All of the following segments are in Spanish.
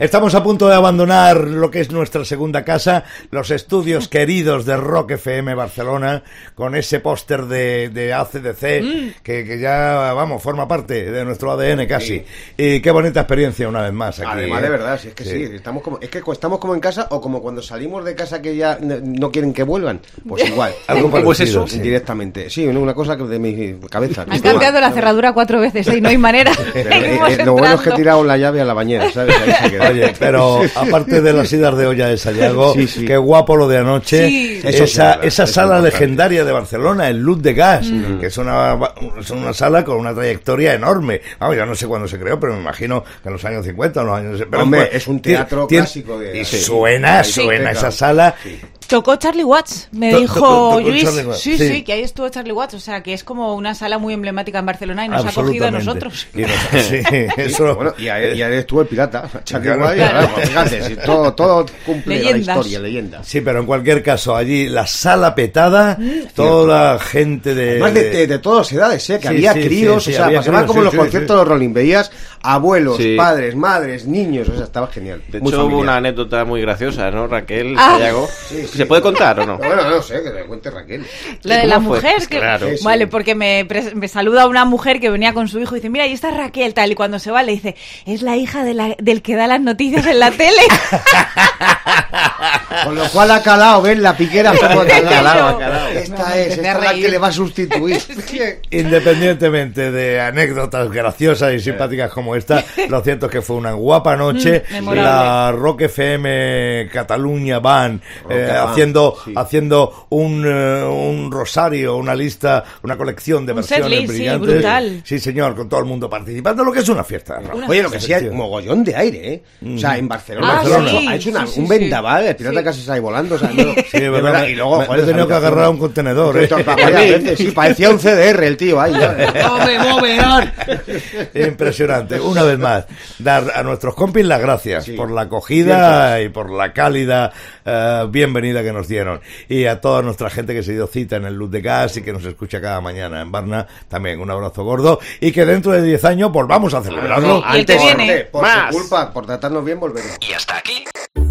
Estamos a punto de abandonar lo que es nuestra segunda casa, los estudios queridos de Rock FM Barcelona, con ese póster de, de ACDC Mm. que, que ya, vamos, forma parte de nuestro ADN casi. Y qué bonita experiencia una vez más aquí. Además, ¿eh? de verdad, si es que sí. estamos como, es que estamos como en casa o como cuando salimos de casa que ya no quieren que vuelvan. Pues igual. Algo ¿Cómo es parecido, eso? sí. Directamente. Sí, una cosa que de mi cabeza. Han cambiado la cerradura cuatro veces ¿eh? y no hay manera. Pero, eh, eh, lo bueno es que he tirado la llave a la bañera, ¿sabes? Ahí se queda. Oye, pero aparte de las idas de olla de Sayago, Sí, sí. qué guapo lo de anoche. Sí. Esa verdad, esa eso sala legendaria de Barcelona, el Luz de Gas, Mm. que es una, es una sala con una trayectoria enorme. Vamos, yo no sé cuándo se creó, pero me imagino que en los años 50 o en los años... Pero Hombre, pues, es un teatro tiene- clásico de- Y Sí. suena, Sí. suena Sí. esa sala. Tocó Charlie Watts, me To- to- dijo Luis. Sí, sí. sí, que ahí estuvo Charlie Watts. O sea, que es como una sala muy emblemática en Barcelona y nos ha cogido a nosotros. Y nos- sí, eso... Bueno, y ahí, y ahí estuvo el pirata. Charlie White, Claro. claro, fíjate, si todo, todo cumple Leyendas. la historia, leyenda. Sí, pero en cualquier caso, allí la sala petada, toda la gente de... Más de, de, de todas las edades, ¿eh? que Sí, había sí, críos, sí, sí, o sea, había pasaba críos, como sí, los sí, conciertos sí. de los Rolling, veías abuelos, Sí. padres, madres, niños, o sea, estaba genial. De muy hecho, hubo una anécdota muy graciosa, ¿no, Raquel? Ah. Sayago? Sí, sí. ¿Se puede contar o no? Bueno, no sé, que te cuente Raquel. La de ¿Cómo la fue? mujer, que, Claro. Vale, porque me, pres- me saluda una mujer que venía con su hijo y dice, mira, ahí está Raquel, tal, y cuando se va le dice, es la hija de la- del que da las noticias en la tele. Con lo cual ha calado, ¿ves? La piquera como Calado, calado, ha calado. Esta es, esta es la que le va a sustituir. Independientemente de anécdotas graciosas y simpáticas como esta, lo cierto es que fue una guapa noche. Mm, la Rock FM Cataluña Band eh, haciendo sí. haciendo un, eh, un rosario, una lista, una colección de Un versiones setlist, sí, brillantes. brutal. Sí, señor, con todo el mundo participando, lo que es una fiesta. Una Oye, lo que sí hay mogollón de aire, ¿eh? O sea, en Barcelona, Ah, Barcelona sí, ha hecho una- sí, sí, un vendaval, el pirata Sí. casi sale volando, o sea, no, Sí, de verdad, me- y luego, me- joder, he tenido que agarrar a un contenedor, ¿eh? Veces, sí, parecía un CDR el tío ahí. Impresionante. Una vez más, dar a nuestros compis las gracias Sí. por la acogida y por la cálida eh, bienvenida que nos dieron. Y a toda nuestra gente que se dio cita en el Luz de Gas y que nos escucha cada mañana en Barna, también un abrazo gordo. Y que dentro de 10 años volvamos a celebrarlo. Que viene. Por, por Más. su culpa, por tratarnos bien, volveremos. Y hasta aquí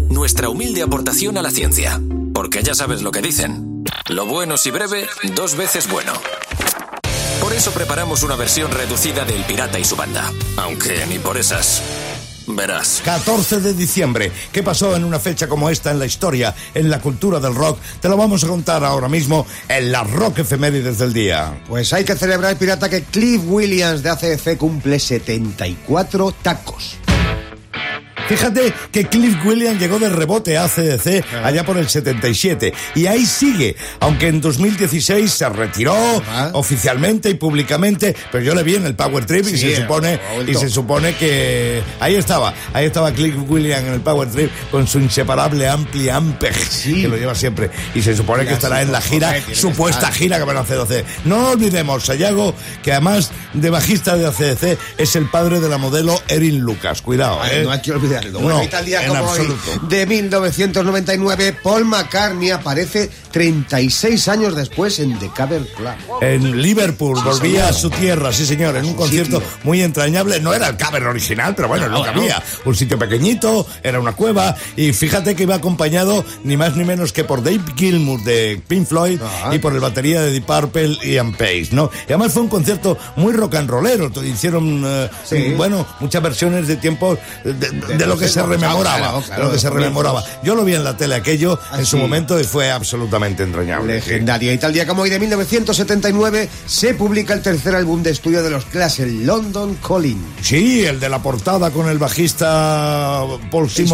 nuestra humilde aportación a la ciencia. Porque ya sabes lo que dicen. Lo bueno si breve, dos veces bueno. Por eso preparamos una versión reducida del Pirata y su banda. Aunque ni por esas. Verás. 14 de diciembre. ¿Qué pasó en una fecha como esta en la historia, en la cultura del rock? Te lo vamos a contar ahora mismo en la Rock Efemérides del día. Pues hay que celebrar, pirata, que Cliff Williams de ACDC cumple 74 tacos. Fíjate que Cliff Williams llegó de rebote a ACDC allá por el 77 y ahí sigue, aunque en 2016 se retiró Ah. oficialmente y públicamente, pero yo le vi en el Power Trip y Sí, se supone y se supone que ahí estaba, ahí estaba Cliff Williams en el Power Trip con su inseparable Ampli Ampeg que lo lleva siempre y se supone que estará en la gira, supuesta gira que van a hacer ACDC. No olvidemos, Sayago, que además de bajista de ACDC es el padre de la modelo Erin Lucas. Cuidado, Ay, ¿eh? no hay que olvidarlo. No, tal día en como hoy, absoluto. de 1999, Paul McCartney aparece 36 años después en The Cavern Club. En Liverpool, volvía señor. a su tierra, sí señor, en un concierto sitio. muy entrañable. No era el cover original, pero bueno, es lo que no. había. Un sitio pequeñito, era una cueva, y fíjate que iba acompañado ni más ni menos que por Dave Gilmour de Pink Floyd Ajá. y por el batería de Deep Purple Ian Pace, ¿no? Y además fue un concierto muy rock and rollero. Hicieron, eh, Sí. bueno, muchas versiones de tiempos de, de- de lo que se rememoraba. lo que se rememoraba. Yo lo vi en la tele aquello en su momento y fue absolutamente entrañable. Legendaria. Y tal día como hoy, de 1979, se publica el tercer álbum de estudio de los Clash, el London Calling. Sí, el de la portada con el bajista Paul sí.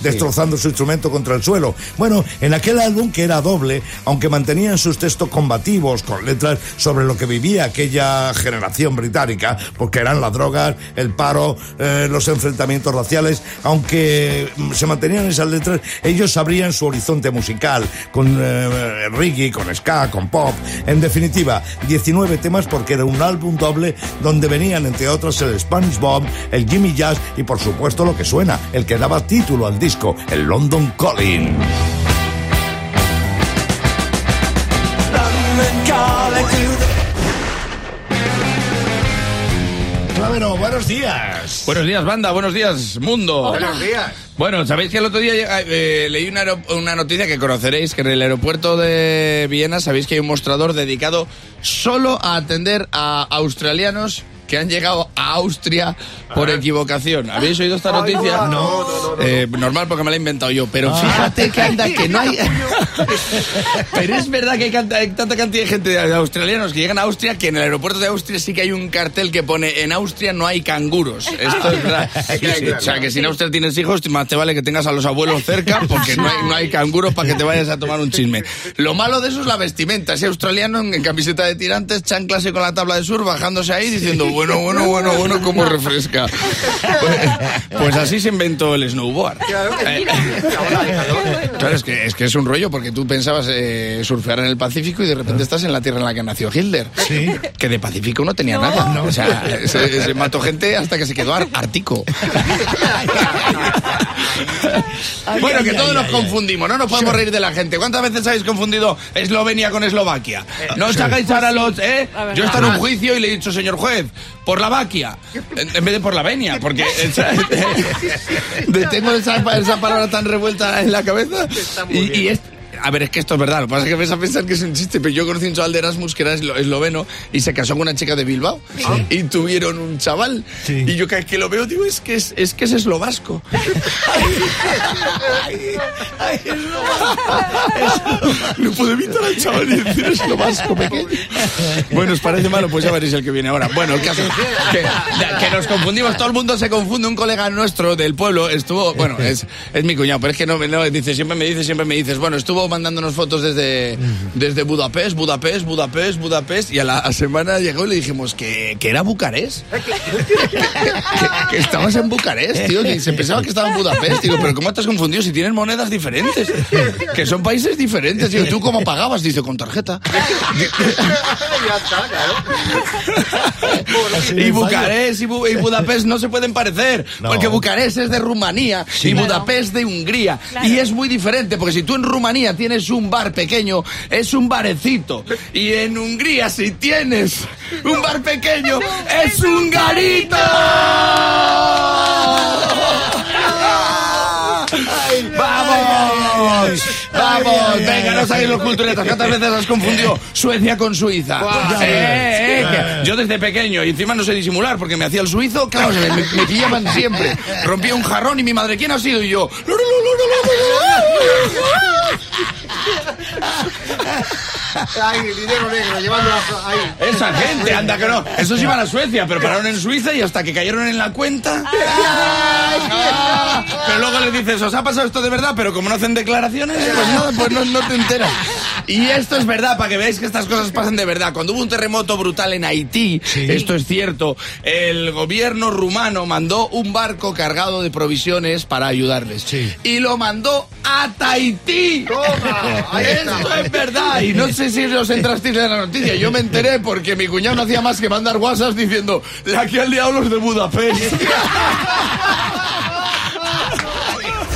destrozando su instrumento contra el suelo. Bueno, en aquel álbum que era doble, aunque mantenían sus textos combativos con letras sobre lo que vivía aquella generación británica, porque eran las drogas, el paro, eh, los enfrentamientos raciales, aunque se mantenían esas letras, ellos abrían su horizonte musical con eh, reggae, con ska, con pop. En definitiva, 19 temas porque era un álbum doble donde venían, entre otros, el Spanish Bomb, el Jimmy Jazz y, por supuesto, lo que suena, el que daba título al disco, el London Calling. Bueno, buenos días. Buenos días, banda. Buenos días, mundo. Buenos días. Bueno, sabéis que el otro día eh, leí una, una noticia que conoceréis, que en el aeropuerto de Viena sabéis que hay un mostrador dedicado solo a atender a australianos que han llegado a Austria por equivocación. ¿Habéis oído esta noticia? no, no, no, no. Eh, normal porque me la he inventado yo, pero fíjate que anda que no hay... pero es verdad que hay, canta- hay tanta cantidad de gente de australianos que llegan a Austria que en el aeropuerto de Austria sí que hay un cartel que pone en Austria no hay canguros. Esto es verdad. O sea, que si en Austria tienes hijos, más te vale que tengas a los abuelos cerca porque no hay, no hay canguros para que te vayas a tomar un chisme. Lo malo de eso es la vestimenta. Ese australiano en, en camiseta de tirantes, chanclase con la tabla de sur, bajándose ahí diciendo, bueno, bueno, bueno, bueno, cómo refresca. Pues, pues así se inventó el snowboard. Eh, Claro, es que, es que es un rollo porque tú pensabas eh, surfear en el Pacífico y de repente estás en la tierra en la que nació Hitler. Sí. Que de Pacífico no tenía nada. O sea, se, se mató gente hasta que se quedó ar- ártico. bueno, ay, que ay, todos nos confundimos, no nos podemos reír de la gente. ¿Cuántas veces habéis confundido Eslovenia con Eslovaquia? No os hagáis ahora los... ¿eh? Yo he estado en un juicio y le he dicho, señor juez, por la vaquia, en, vez de por la venia, porque tengo esa, esa palabra tan revuelta en la cabeza. Y, y es- a ver, es que esto es verdad. Lo que pasa es que vas a pensar que es un chiste, pero yo conocí un chaval de Erasmus que era eslo- esloveno y se casó con una chica de Bilbao y tuvieron un chaval. Sí. Y yo cada vez que lo veo digo, es que es, es que es eslovasco. No puedo evitar al chaval y decir eslovasco pequeño. Bueno, ¿os parece malo? Pues ya veréis el que viene ahora. Bueno, el caso que, que nos confundimos, todo el mundo se confunde. Un colega nuestro del pueblo estuvo, bueno, es, es mi cuñado, pero es que no, no dice, siempre me dice, siempre me dices, bueno, estuvo mandándonos fotos desde, desde Budapest, Budapest, Budapest, Budapest, y a la semana llegó y le dijimos que, que era Bucarest. que, que estabas en Bucarest, tío, que se pensaba que estaba en Budapest. Digo, pero ¿cómo te has confundido si tienen monedas diferentes? Que son países diferentes. Digo, ¿tú cómo pagabas? Dice, con tarjeta. ya está, claro. Y. Bucarest y, Bu- y Budapest no se pueden parecer, No. porque Bucarest es de Rumanía y Claro. Budapest de Hungría. Claro. Y es muy diferente, porque si tú en Rumanía tienes un bar pequeño, es un barecito. Y en Hungría, si tienes un bar pequeño, es un garito. ¡Vamos! ¡Vamos! Venga, no sabéis los culturetas. ¿Cuántas veces has confundido Suecia con Suiza? Eh, eh, que yo desde pequeño, y encima no sé disimular, porque me hacía el suizo, claro, me, me- me pillaban siempre. Rompía un jarrón y mi madre, ¿quién ha sido? Y yo yeah Esa gente, anda que no. Esos iban a Suecia, pero pararon en Suiza y hasta que cayeron en la cuenta... Ah, pero luego les dices, ¿os ha pasado esto de verdad? Pero como no hacen declaraciones, pues nada, pues no, no te enteras. Y esto es verdad, para que veáis que estas cosas pasan de verdad. Cuando hubo un terremoto brutal en Haití, esto es cierto, el gobierno rumano mandó un barco cargado de provisiones para ayudarles. Sí. Y lo mandó a Tahití. Esto es verdad. Y no sé si os entrasteis en la noticia. Yo me enteré porque mi cuñado no hacía más que mandar WhatsApp diciendo, la que han liado los de Budapest.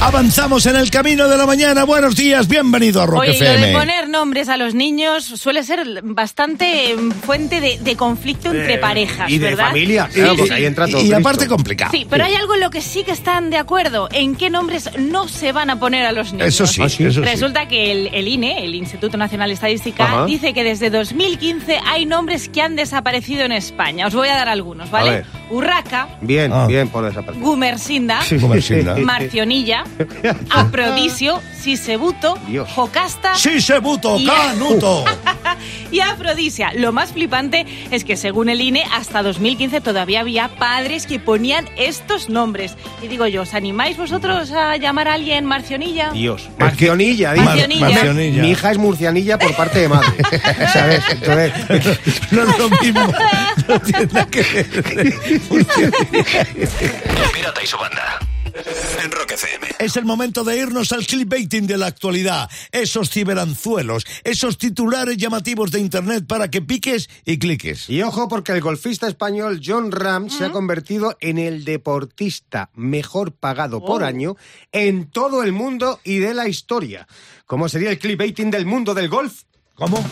Avanzamos en el camino de la mañana. Buenos días, bienvenido a Rock Oye, lo FM. de poner nombres a los niños suele ser bastante eh, fuente de, de conflicto entre parejas, Y de ¿verdad? familia, Sí, claro, sí. porque ahí entra todo. y Cristo. aparte complicado. Sí, pero hay algo en lo que sí que están de acuerdo. ¿En qué nombres no se van a poner a los niños? Eso sí, Ah, sí. eso sí. Resulta que el, el INE, el Instituto Nacional de Estadística, Ajá. dice que desde 2015 hay nombres que han desaparecido en España. Os voy a dar algunos, ¿vale? Urraca, Bien, Ah. bien por esa parte. Gumersinda, Comercial. Marcionilla, Aprodisio, Sisebuto. Jocasta Sí, se buto, Y- canuto. y Afrodisia. Lo más flipante es que según el INE, hasta 2015 todavía había padres que ponían estos nombres. Y digo yo, ¿os animáis vosotros a llamar a alguien Marcionilla? Dios. Marcionilla, dice. Marcionilla. Marcionilla. Mi hija es murcianilla por parte de madre. ¿Sabes? Entonces, No es lo mismo. No tiene nada que ver. El Pirata y su banda. En Rock FM. Es el momento de irnos al clickbaiting de la actualidad. Esos ciberanzuelos, esos titulares llamativos de internet para que piques y cliques. Y ojo porque el golfista español John Ram se ha convertido en el deportista mejor pagado por año en todo el mundo y de la historia. ¿Cómo sería el clickbaiting del mundo del golf? ¿Cómo?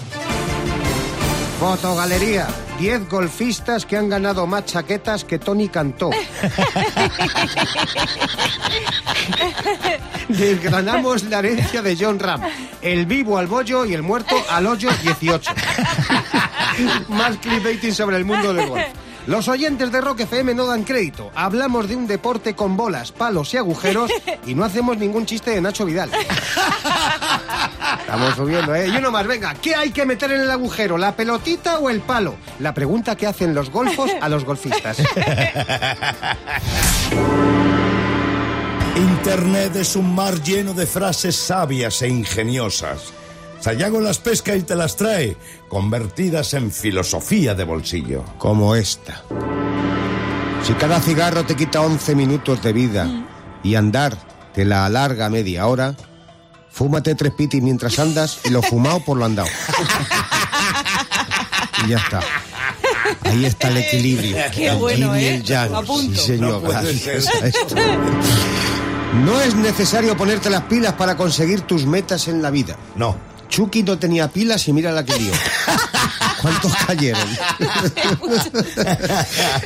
Fotogalería. 10 golfistas que han ganado más chaquetas que Tony Cantó. Desgranamos la herencia de John Ram. El vivo al bollo y el muerto al hoyo 18. Más clickbaiting sobre el mundo del golf. Los oyentes de Rock FM no dan crédito. Hablamos de un deporte con bolas, palos y agujeros y no hacemos ningún chiste de Nacho Vidal. Estamos subiendo, ¿eh? Y uno más, venga. ¿Qué hay que meter en el agujero? ¿La pelotita o el palo? La pregunta que hacen los golfos a los golfistas. Internet es un mar lleno de frases sabias e ingeniosas. Sayago las pesca y te las trae, convertidas en filosofía de bolsillo. Como esta. Si cada cigarro te quita 11 minutos de vida y andar te la alarga media hora, fúmate tres pitis mientras andas y lo fumado por lo andado. Y ya está. Ahí está el equilibrio. Qué El bueno, yin y ¿eh? el. Sí, señor, No gracias a esto. No es necesario ponerte las pilas para conseguir tus metas en la vida. No. Chucky no tenía pilas y mira la que lío. ¿Cuántos cayeron?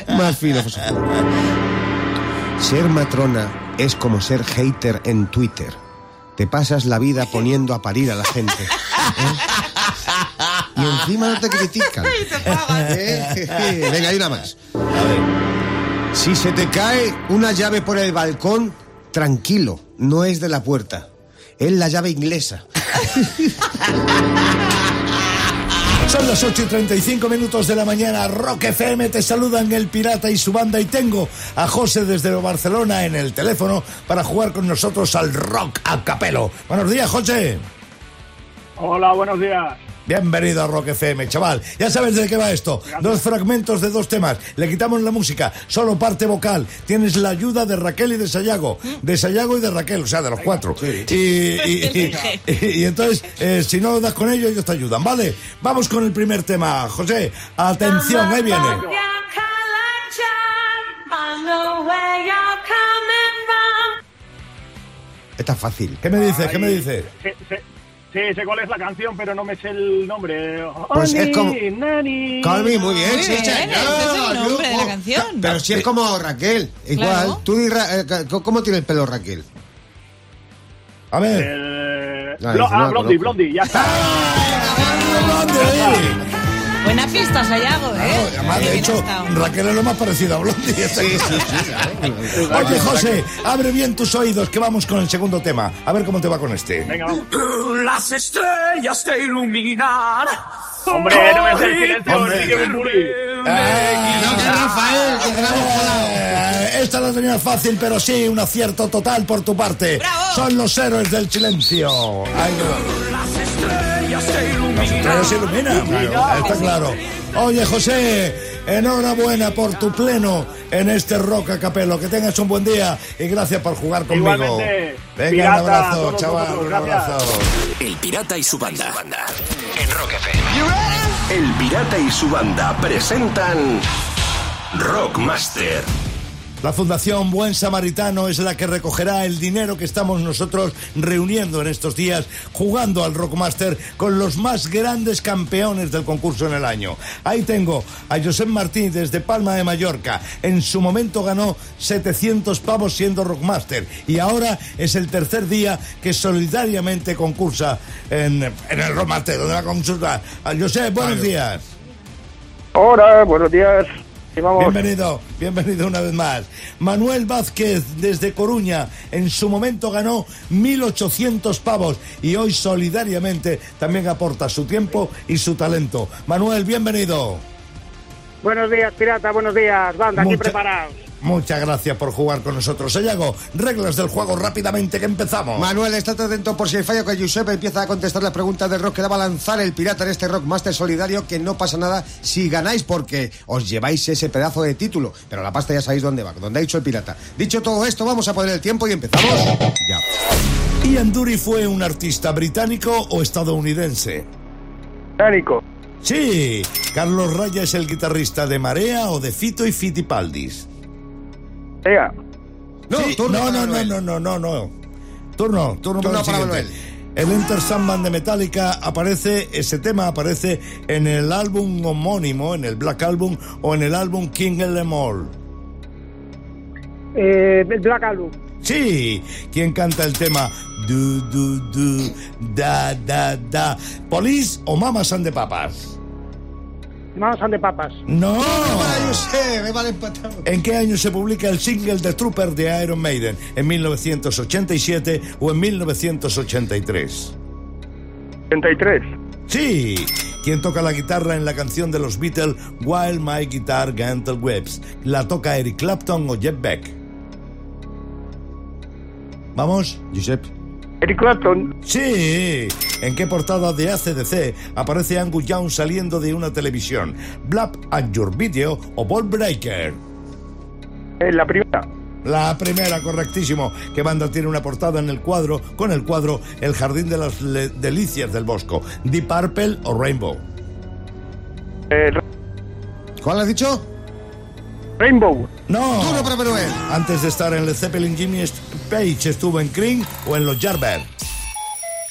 Más filósofo. Ser matrona es como ser hater en Twitter. Te pasas la vida poniendo a parir a la gente. ¿eh? Y encima no te critican. ¿eh? Venga, hay una más. Si se te cae una llave por el balcón, tranquilo, no es de la puerta. Es la llave inglesa. Son las 8 y 35 minutos de la mañana. Rock FM te saludan el pirata y su banda. Y tengo a José desde Barcelona en el teléfono para jugar con nosotros al rock a capelo. Buenos días, José. Hola, buenos días. Bienvenido a Rock FM, chaval. Ya sabes de qué va esto. Dos fragmentos de dos temas. Le quitamos la música, solo parte vocal. Tienes la ayuda de Raquel y de Sayago. De Sayago y de Raquel, o sea, de los cuatro. Y, y- y- y entonces, eh, si no lo das con ellos, ellos te ayudan, ¿vale? Vamos con el primer tema. José, atención, ahí viene. Esta es fácil. ¿Qué me dices? ¿Qué me dices? Sí, sí, sí, sé cuál es la canción, pero no me sé el nombre. Pues es como- nani. Muy bien, Muy sí, bien, es el nombre de la canción. Pero si es como Raquel, igual. Claro. Tú Ra- eh, ¿Cómo tiene el pelo Raquel? A ver. Eh, Ah, no ah, Blondie. Blondie, ya está. Buena pista, Sayago, ¿eh? Además, Qué de hecho. Raquel es lo más parecido a Blondie. claro. Oye, José, abre bien tus oídos que vamos con el segundo tema. A ver cómo te va con este. Venga, vamos. Las estrellas te iluminan. Hombre, no me haces silencio, Hombre. Enrique Bumburi. No, que es Rafael, que Eh, Esta la tenía fácil, pero sí, un acierto total por tu parte. ¡Bravo! Son los héroes del silencio. Ay, no. Pero se ilumina, claro, está claro. Oye, José, enhorabuena por tu pleno en este rock a capelo. Que tengas un buen día y gracias por jugar conmigo. Igualmente, Venga, pirata, un abrazo, chaval, un abrazo. El Pirata y su banda. En Rock FM. El Pirata y su banda presentan Rockmaster. La Fundación Buen Samaritano es la que recogerá el dinero que estamos nosotros reuniendo en estos días jugando al Rockmaster con los más grandes campeones del concurso en el año. Ahí tengo a Josep Martín desde Palma de Mallorca. En su momento ganó 700 pavos siendo Rockmaster y ahora es el tercer día que solidariamente concursa en, en el Rockmaster, donde va a concursar. A Josep, buenos días. Hola, buenos días. Vamos. Bienvenido, bienvenido una vez más. Manuel Vázquez desde Coruña en su momento ganó 1.800 pavos y hoy solidariamente también aporta su tiempo y su talento. Manuel, bienvenido. Buenos días, pirata, buenos días. Banda, aquí Mucha- preparados. Muchas gracias por jugar con nosotros. Sayago, reglas del juego rápidamente que empezamos. Manuel, estate atento por si el fallo que Josep empieza a contestar las preguntas del rock que le va a lanzar el pirata en este Rockmaster solidario, que no pasa nada si ganáis porque os lleváis ese pedazo de título. Pero la pasta ya sabéis dónde va, donde ha dicho el pirata. Dicho todo esto, vamos a poner el tiempo y empezamos ya. ¿Ian Dury fue un artista británico o estadounidense? Tánico. Sí. ¿Carlos Raya es el guitarrista de Marea o de Fito y Fitipaldis? Venga. No, Sí, turno no, no, no, Manuel. no, no, no, no. Turno, turno, Turno para el para siguiente. El Enter Sandman de Metallica aparece, ese tema aparece en el álbum homónimo, en el Black Album o en el álbum King of Them All. Eh, el Black Album. Sí, ¿quién canta el tema du du du da da da? ¿Police o Mamas and the Papas? Mamas and the Papas. No. ¿En qué año se publica el single de Trooper de Iron Maiden? ¿En 1987 o en 1983? 83. Sí. ¿Quién toca la guitarra en la canción de los Beatles While My Guitar Gentle Webs? ¿La toca Eric Clapton o Jeff Beck? ¿Vamos? Giuseppe. Eric Clapton. Sí. ¿En qué portada de ACDC aparece Angus Young saliendo de una televisión? ¿Blap and Your Video o Ball Breaker? Eh, la primera. La primera, correctísimo. ¿Qué banda tiene una portada en el cuadro con el cuadro El Jardín de las Le- Delicias del Bosco? ¿Deep Purple o Rainbow? Eh, ¿Cuál has dicho? Rainbow. No. Para Manuel. Antes de estar en Led Zeppelin, Jimmy Page estuvo en Cream o en los Yardbirds.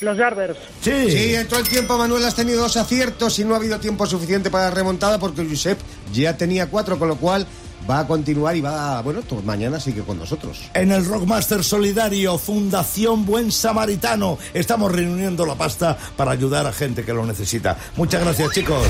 Los Yardbirds. Sí. Sí, en todo el tiempo, Manuel, has tenido dos aciertos y no ha habido tiempo suficiente para la remontada porque Josep ya tenía cuatro, con lo cual va a continuar y va, bueno, pues mañana sigue con nosotros. En el Rockmaster Solidario, Fundación Buen Samaritano, estamos reuniendo la pasta para ayudar a gente que lo necesita. Muchas gracias, chicos.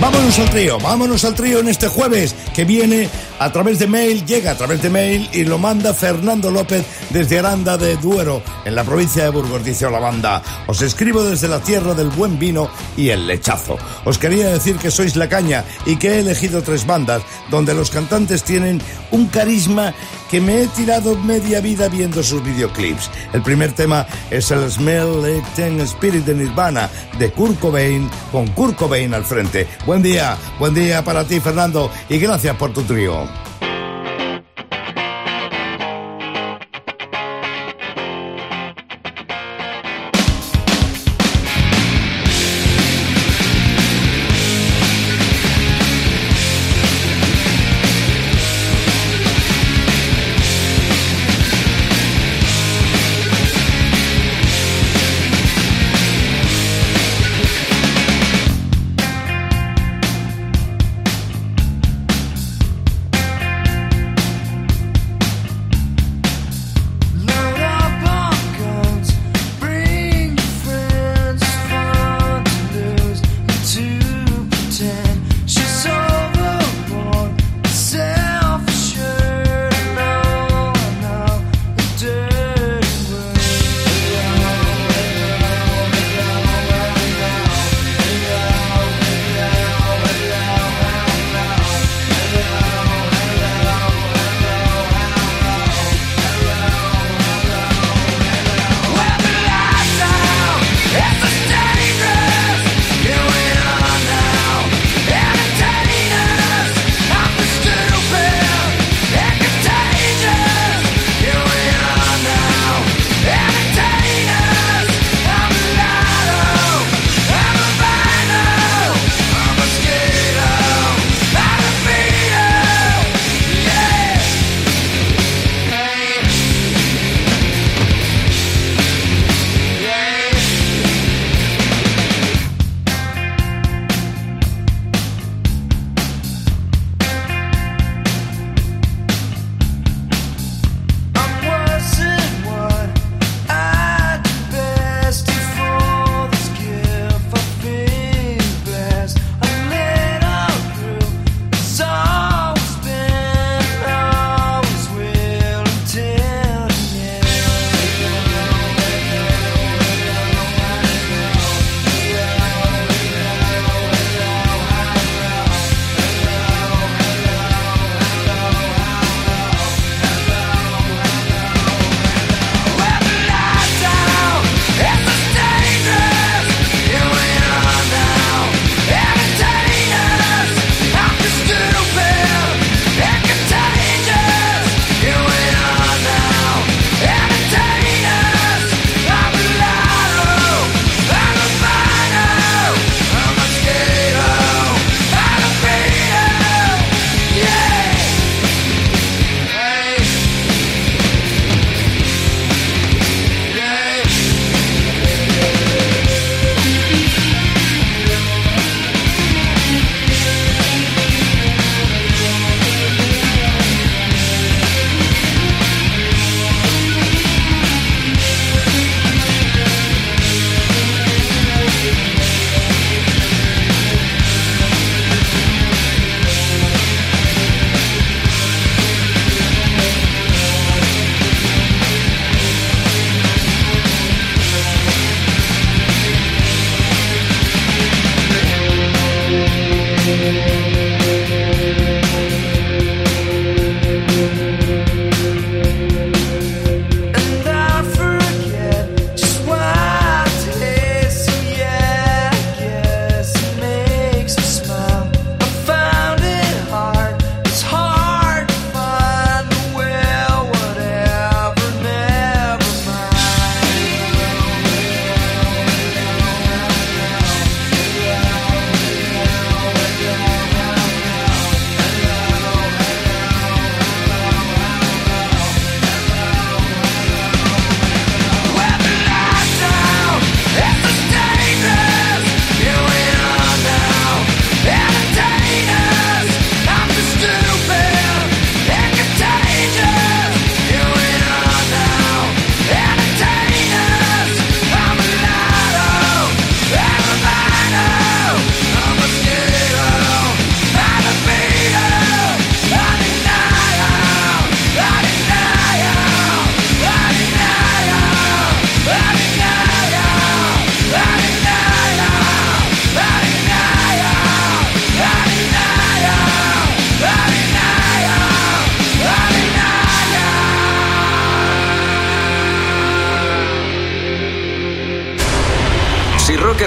Vámonos al trío, vámonos al trío en este jueves que viene a través de mail, llega a través de mail y lo manda Fernando López desde Aranda de Duero, en la provincia de Burgos, dice la banda. Os escribo desde la tierra del buen vino y el lechazo. Os quería decir que sois la caña y que he elegido tres bandas donde los cantantes tienen un carisma que me he tirado media vida viendo sus videoclips. El primer tema es el Smell Like Teen Spirit de Nirvana de Kurt Cobain con Kurt Cobain al frente. Buen día, buen día para ti Fernando y gracias por tu trío.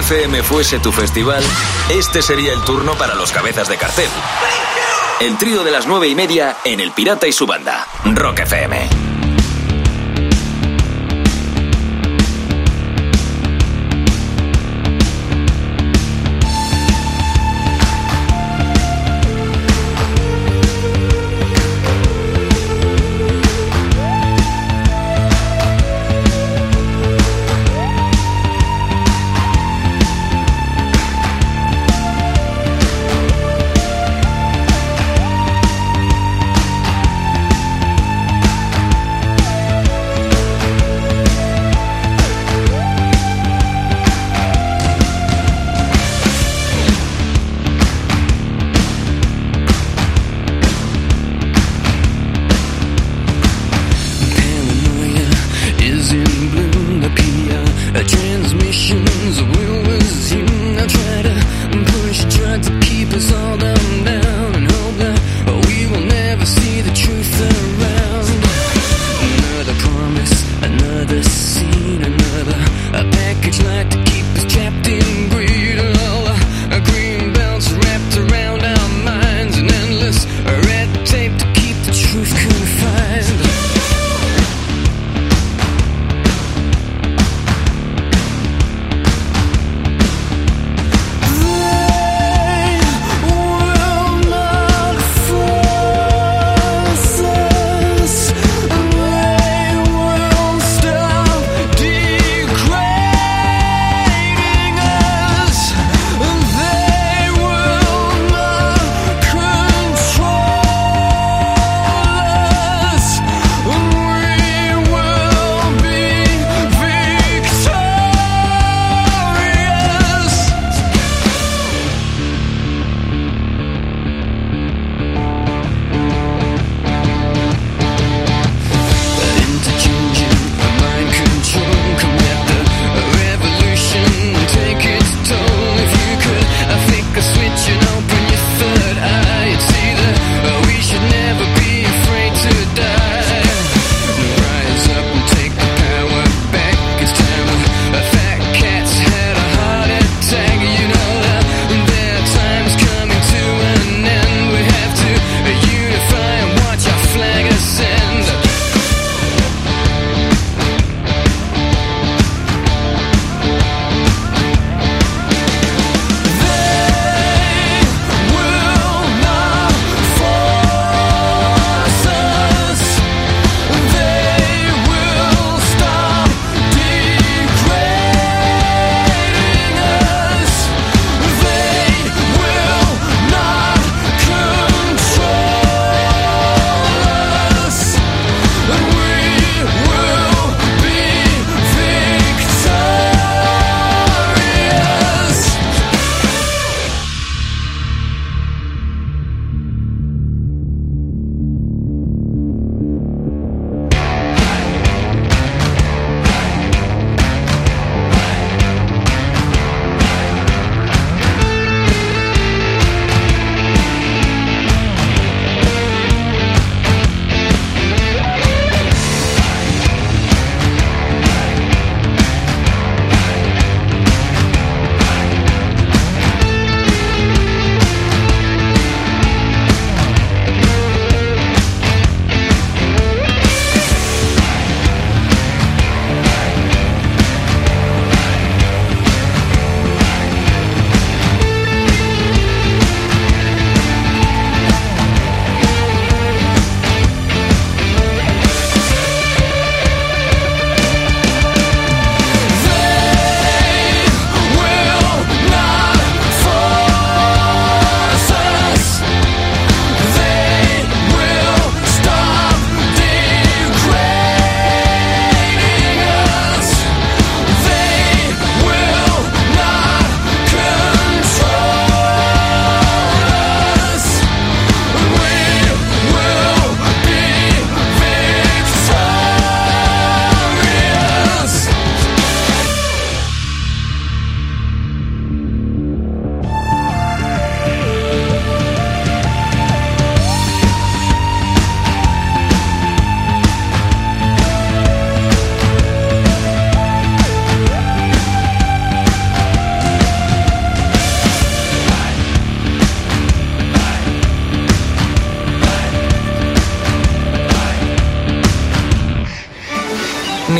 FM fuese tu festival, este sería el turno para los cabezas de cartel. El trío de las nueve y media en El Pirata y su banda. Rock FM.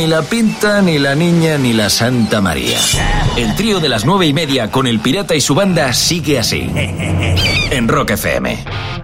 La Pinta, ni la Niña, ni la Santa María. El trío de las nueve y media con el pirata y su banda sigue así. En Rock FM.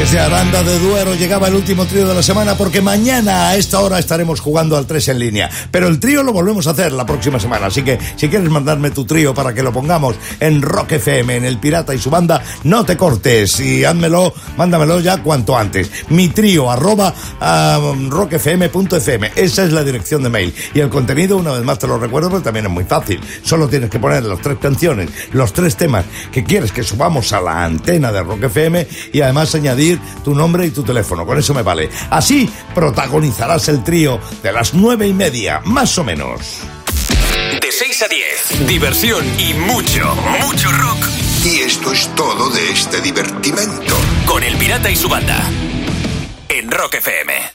Desde Aranda de Duero llegaba el último trío de la semana porque mañana a esta hora estaremos jugando al 3 en línea. Pero el trío lo volvemos a hacer la próxima semana. Así que si quieres mandarme tu trío para que lo pongamos en Rock FM, en El Pirata y su banda, no te cortes y házmelo, mándamelo ya cuanto antes. Mi trío arroba um, rockfm.fm. Esa es la dirección de mail. Y el contenido, una vez más te lo recuerdo, pero también es muy fácil. Solo tienes que poner las tres canciones, los tres temas que quieres que subamos a la antena de Rock FM y además añadir tu nombre y tu teléfono. Con eso me vale. Así protagonizarás el trío de las nueve y media, más o menos. De 6 a 10, diversión y mucho, mucho rock. Y esto es todo de este divertimento. Con el pirata y su banda. En Rock FM.